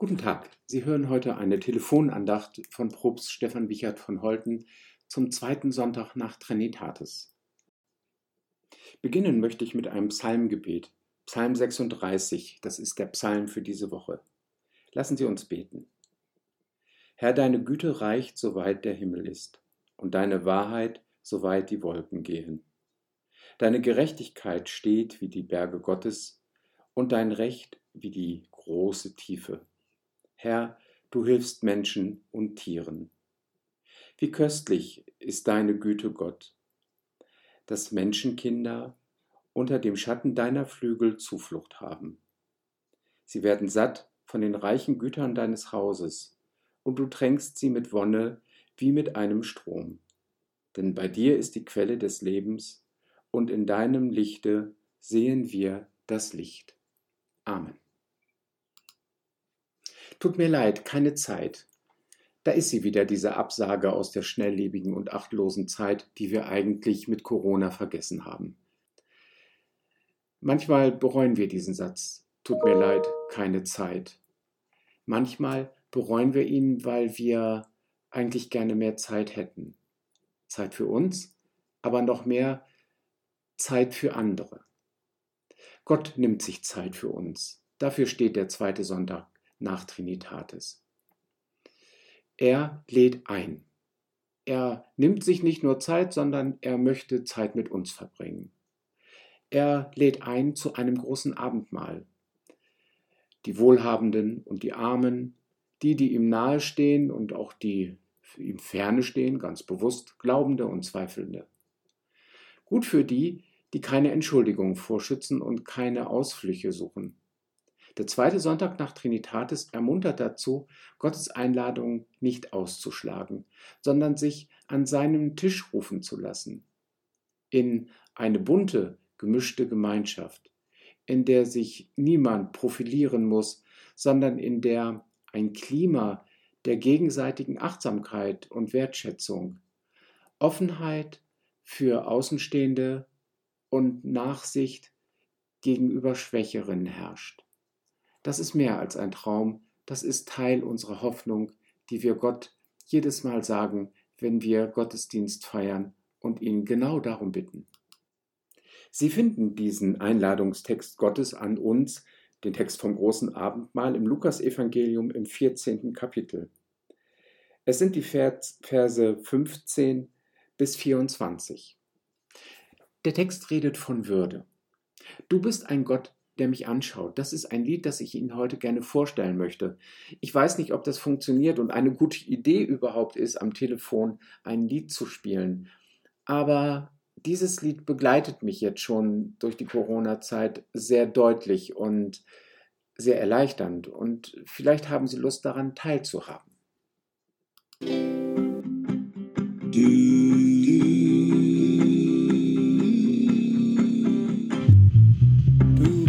Guten Tag. Sie hören heute eine Telefonandacht von Propst Stefan Wichert von Holten zum zweiten Sonntag nach Trinitatis. Beginnen möchte ich mit einem Psalmgebet. Psalm 36, das ist der Psalm für diese Woche. Lassen Sie uns beten. Herr, deine Güte reicht, soweit der Himmel ist, und deine Wahrheit, soweit die Wolken gehen. Deine Gerechtigkeit steht wie die Berge Gottes, und dein Recht wie die große Tiefe. Herr, du hilfst Menschen und Tieren. Wie köstlich ist deine Güte, Gott, dass Menschenkinder unter dem Schatten deiner Flügel Zuflucht haben. Sie werden satt von den reichen Gütern deines Hauses, und du tränkst sie mit Wonne wie mit einem Strom. Denn bei dir ist die Quelle des Lebens, und in deinem Lichte sehen wir das Licht. Amen. Tut mir leid, keine Zeit. Da ist sie wieder, diese Absage aus der schnelllebigen und achtlosen Zeit, die wir eigentlich mit Corona vergessen haben. Manchmal bereuen wir diesen Satz. Tut mir leid, keine Zeit. Manchmal bereuen wir ihn, weil wir eigentlich gerne mehr Zeit hätten. Zeit für uns, aber noch mehr Zeit für andere. Gott nimmt sich Zeit für uns. Dafür steht der zweite Sonntag nach Trinitatis. Er lädt ein. Er nimmt sich nicht nur Zeit, sondern er möchte Zeit mit uns verbringen. Er lädt ein zu einem großen Abendmahl. Die Wohlhabenden und die Armen, die, die ihm nahestehen und auch die ihm ferne stehen, ganz bewusst Glaubende und Zweifelnde. Gut für die, die keine Entschuldigung vorschützen und keine Ausflüche suchen. Der zweite Sonntag nach Trinitatis ermuntert dazu, Gottes Einladung nicht auszuschlagen, sondern sich an seinem Tisch rufen zu lassen. In eine bunte, gemischte Gemeinschaft, in der sich niemand profilieren muss, sondern in der ein Klima der gegenseitigen Achtsamkeit und Wertschätzung, Offenheit für Außenstehende und Nachsicht gegenüber Schwächeren herrscht. Das ist mehr als ein Traum, das ist Teil unserer Hoffnung, die wir Gott jedes Mal sagen, wenn wir Gottesdienst feiern und ihn genau darum bitten. Sie finden diesen Einladungstext Gottes an uns, den Text vom großen Abendmahl im Lukasevangelium im 14. Kapitel. Es sind die Verse 15 bis 24. Der Text redet von Würde. Du bist ein Gott, der mich anschaut. Das ist ein Lied, das ich Ihnen heute gerne vorstellen möchte. Ich weiß nicht, ob das funktioniert und eine gute Idee überhaupt ist, am Telefon ein Lied zu spielen. Aber dieses Lied begleitet mich jetzt schon durch die Corona-Zeit sehr deutlich und sehr erleichternd. Und vielleicht haben Sie Lust daran teilzuhaben.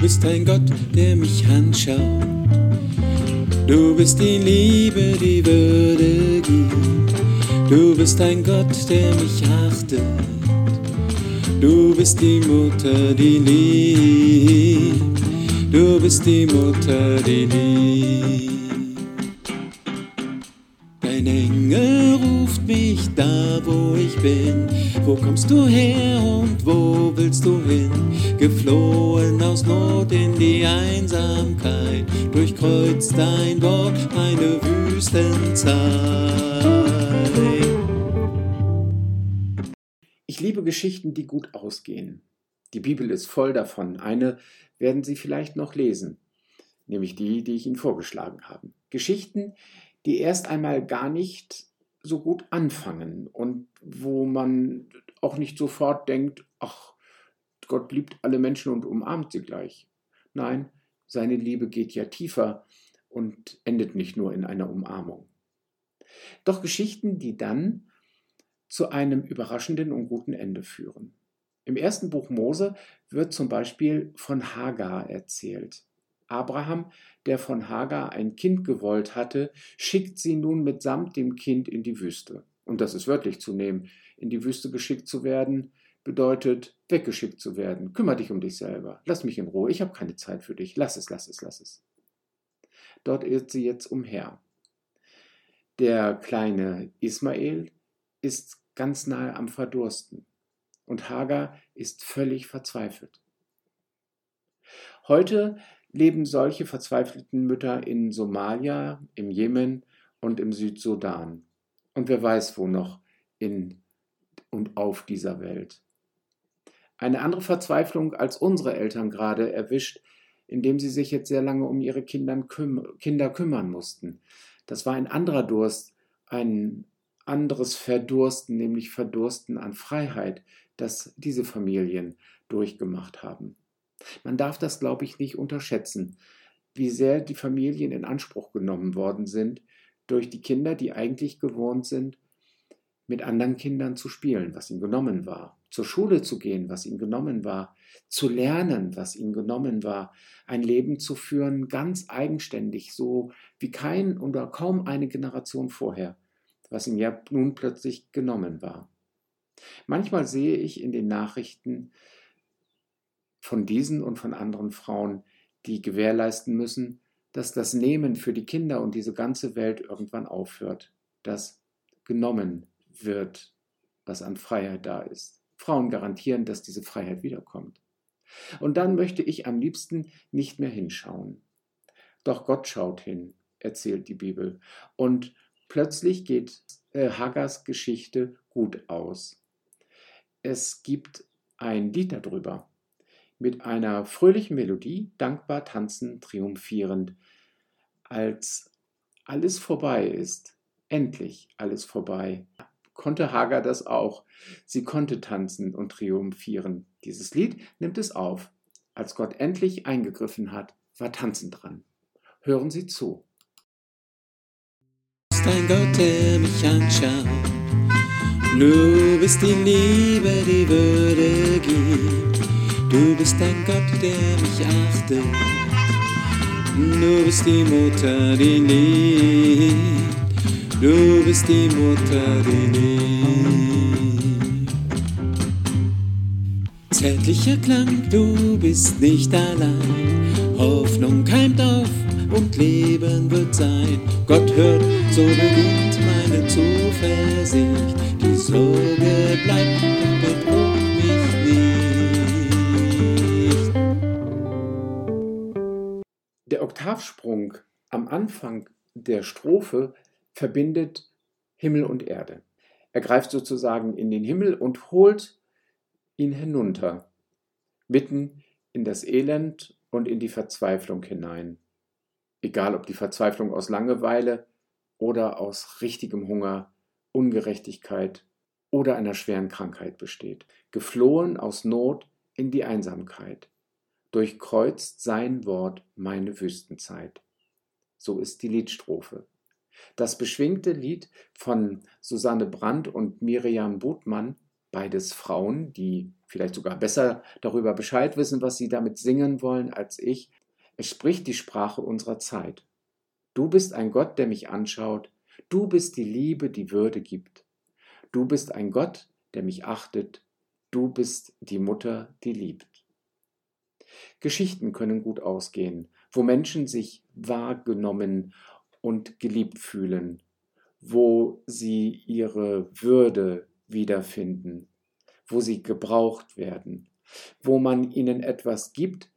Bist ein Gott, der mich anschaut. Du bist die Liebe, die Würde gibt. Du bist ein Gott, der mich achtet. Du bist die Mutter, die liebt. Du bist die Mutter, die liebt. Dein Engel ruft mich da, wo bin. Wo kommst du her und wo willst du hin? Geflohen aus Not in die Einsamkeit, durchkreuzt dein Wort eine Wüstenzeit. Ich liebe Geschichten, die gut ausgehen. Die Bibel ist voll davon. Eine werden Sie vielleicht noch lesen, nämlich die, die ich Ihnen vorgeschlagen habe. Geschichten, die erst einmal gar nicht so gut anfangen und wo man auch nicht sofort denkt, ach, Gott liebt alle Menschen und umarmt sie gleich. Nein, seine Liebe geht ja tiefer und endet nicht nur in einer Umarmung. Doch Geschichten, die dann zu einem überraschenden und guten Ende führen. Im ersten Buch Mose wird zum Beispiel von Hagar erzählt. Abraham, der von Hagar ein Kind gewollt hatte, schickt sie nun mitsamt dem Kind in die Wüste. Und das ist wörtlich zu nehmen. In die Wüste geschickt zu werden, bedeutet weggeschickt zu werden. Kümmer dich um dich selber. Lass mich in Ruhe. Ich habe keine Zeit für dich. Lass es, lass es, lass es. Dort irrt sie jetzt umher. Der kleine Ismael ist ganz nahe am Verdursten und Hagar ist völlig verzweifelt. Heute leben solche verzweifelten Mütter in Somalia, im Jemen und im Südsudan. Und wer weiß wo noch in und auf dieser Welt. Eine andere Verzweiflung als unsere Eltern gerade erwischt, indem sie sich jetzt sehr lange um ihre Kinder kümmern mussten. Das war ein anderer Durst, ein anderes Verdursten, nämlich Verdursten an Freiheit, das diese Familien durchgemacht haben. Man darf das, glaube ich, nicht unterschätzen, wie sehr die Familien in Anspruch genommen worden sind durch die Kinder, die eigentlich gewohnt sind, mit anderen Kindern zu spielen, was ihnen genommen war, zur Schule zu gehen, was ihnen genommen war, zu lernen, was ihnen genommen war, ein Leben zu führen, ganz eigenständig, so wie kein oder kaum eine Generation vorher, was ihnen ja nun plötzlich genommen war. Manchmal sehe ich in den Nachrichten von diesen und von anderen Frauen, die gewährleisten müssen, dass das Nehmen für die Kinder und diese ganze Welt irgendwann aufhört, dass genommen wird, was an Freiheit da ist. Frauen garantieren, dass diese Freiheit wiederkommt. Und dann möchte ich am liebsten nicht mehr hinschauen. Doch Gott schaut hin, erzählt die Bibel. Und plötzlich geht äh, Geschichte gut aus. Es gibt ein Lied darüber mit einer fröhlichen Melodie, dankbar tanzen, triumphierend, als alles vorbei ist, endlich alles vorbei, konnte Hagar das auch. Sie konnte tanzen und triumphieren. Dieses Lied nimmt es auf. Als Gott endlich eingegriffen hat, war Tanzen dran. Hören Sie zu. Du bist ein Gott, der mich anschaut. Du bist die Liebe, die Würde gibt. Du bist ein Gott, der mich achtet. Du bist die Mutter, die liebt. Du bist die Mutter, die liebt. Zärtlicher Klang, du bist nicht allein. Hoffnung keimt auf und Leben wird sein. Gott hört, so beginnt meine Zuversicht. Die Sorge bleibt Oktavsprung am Anfang der Strophe verbindet Himmel und Erde. Er greift sozusagen in den Himmel und holt ihn hinunter, mitten in das Elend und in die Verzweiflung hinein. Egal ob die Verzweiflung aus Langeweile oder aus richtigem Hunger, Ungerechtigkeit oder einer schweren Krankheit besteht. Geflohen aus Not in die Einsamkeit. Durchkreuzt sein Wort meine Wüstenzeit. So ist die Liedstrophe. Das beschwingte Lied von Susanne Brandt und Miriam Botmann, beides Frauen, die vielleicht sogar besser darüber Bescheid wissen, was sie damit singen wollen als ich, es spricht die Sprache unserer Zeit. Du bist ein Gott, der mich anschaut, du bist die Liebe, die Würde gibt. Du bist ein Gott, der mich achtet, du bist die Mutter, die liebt. Geschichten können gut ausgehen, wo Menschen sich wahrgenommen und geliebt fühlen, wo sie ihre Würde wiederfinden, wo sie gebraucht werden, wo man ihnen etwas gibt,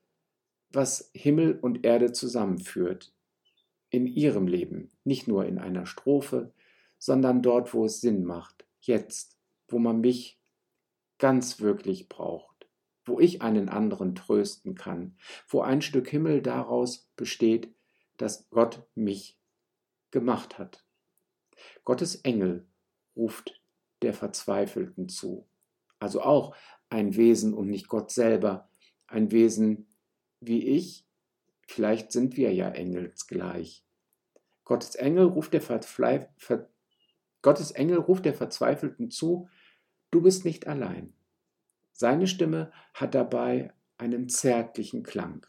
was Himmel und Erde zusammenführt, in ihrem Leben, nicht nur in einer Strophe, sondern dort, wo es Sinn macht, jetzt, wo man mich ganz wirklich braucht, wo ich einen anderen trösten kann, wo ein Stück Himmel daraus besteht, dass Gott mich gemacht hat. Gottes Engel ruft der Verzweifelten zu. Also auch ein Wesen und nicht Gott selber, ein Wesen wie ich, vielleicht sind wir ja engelsgleich. Gottes Engel ruft der, Ver Gottes Engel ruft der Verzweifelten zu, du bist nicht allein. Seine Stimme hat dabei einen zärtlichen Klang.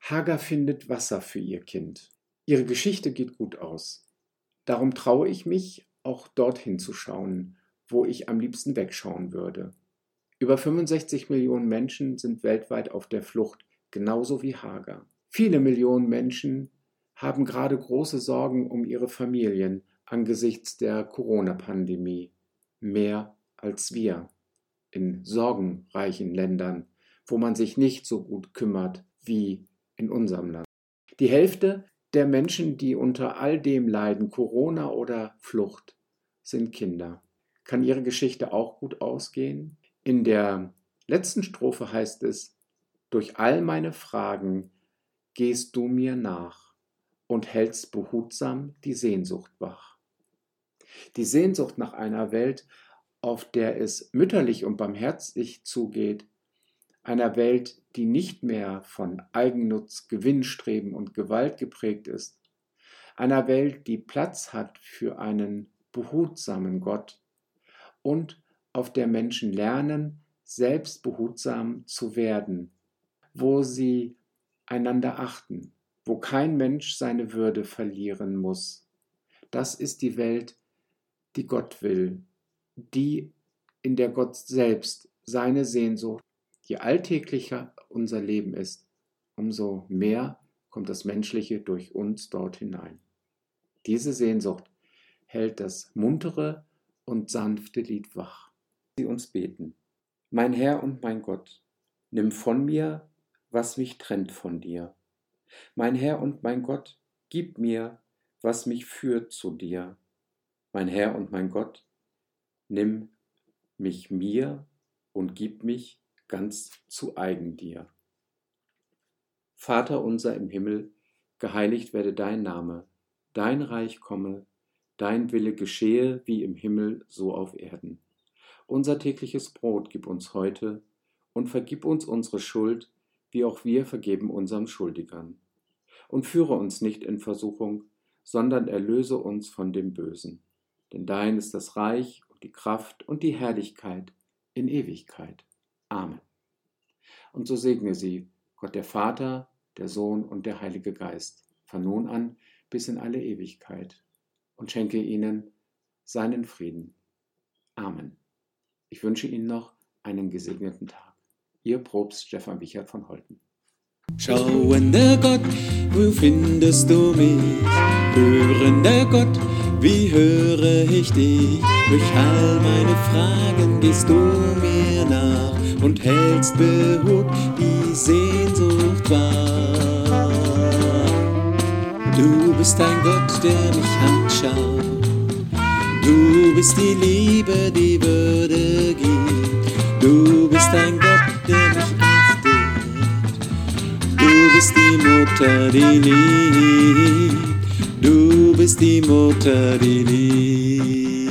Hagar findet Wasser für ihr Kind. Ihre Geschichte geht gut aus. Darum traue ich mich, auch dorthin zu schauen, wo ich am liebsten wegschauen würde. Über 65 Millionen Menschen sind weltweit auf der Flucht, genauso wie Hager. Viele Millionen Menschen haben gerade große Sorgen um ihre Familien angesichts der Corona-Pandemie. Mehr als wir in sorgenreichen Ländern, wo man sich nicht so gut kümmert wie in unserem Land. Die Hälfte der Menschen, die unter all dem leiden, Corona oder Flucht, sind Kinder. Kann ihre Geschichte auch gut ausgehen? In der letzten Strophe heißt es, durch all meine Fragen gehst du mir nach und hältst behutsam die Sehnsucht wach. Die Sehnsucht nach einer Welt, auf der es mütterlich und barmherzig zugeht, einer Welt, die nicht mehr von Eigennutz, Gewinnstreben und Gewalt geprägt ist, einer Welt, die Platz hat für einen behutsamen Gott und auf der Menschen lernen, selbst behutsam zu werden, wo sie einander achten, wo kein Mensch seine Würde verlieren muss. Das ist die Welt, die Gott will, die in der Gott selbst seine Sehnsucht, je alltäglicher unser Leben ist, umso mehr kommt das Menschliche durch uns dort hinein. Diese Sehnsucht hält das muntere und sanfte Lied wach. Sie uns beten. Mein Herr und mein Gott, nimm von mir, was mich trennt von dir. Mein Herr und mein Gott, gib mir, was mich führt zu dir. Mein Herr und mein Gott, nimm mich mir und gib mich ganz zu eigen dir. Vater unser im Himmel, geheiligt werde dein Name, dein Reich komme, dein Wille geschehe wie im Himmel so auf Erden. Unser tägliches Brot gib uns heute und vergib uns unsere Schuld, wie auch wir vergeben unserem Schuldigern. Und führe uns nicht in Versuchung, sondern erlöse uns von dem Bösen. Denn dein ist das Reich und die Kraft und die Herrlichkeit in Ewigkeit. Amen. Und so segne sie Gott der Vater, der Sohn und der Heilige Geist, von nun an bis in alle Ewigkeit, und schenke ihnen seinen Frieden. Amen. Ich wünsche Ihnen noch einen gesegneten Tag. Ihr Probst Stefan Wichert von Holten. Schauender Gott, wo findest du mich? Hörender Gott, wie höre ich dich? Durch all meine Fragen gehst du mir nach und hältst behut die Sehnsucht wahr. Du bist ein Gott, der mich anschaut. Du bist die Liebe, die Würde gibt. Du bist ein Gott, der mich achtet. Du bist die Mutter, die liebt. Du bist die Mutter, die liebt.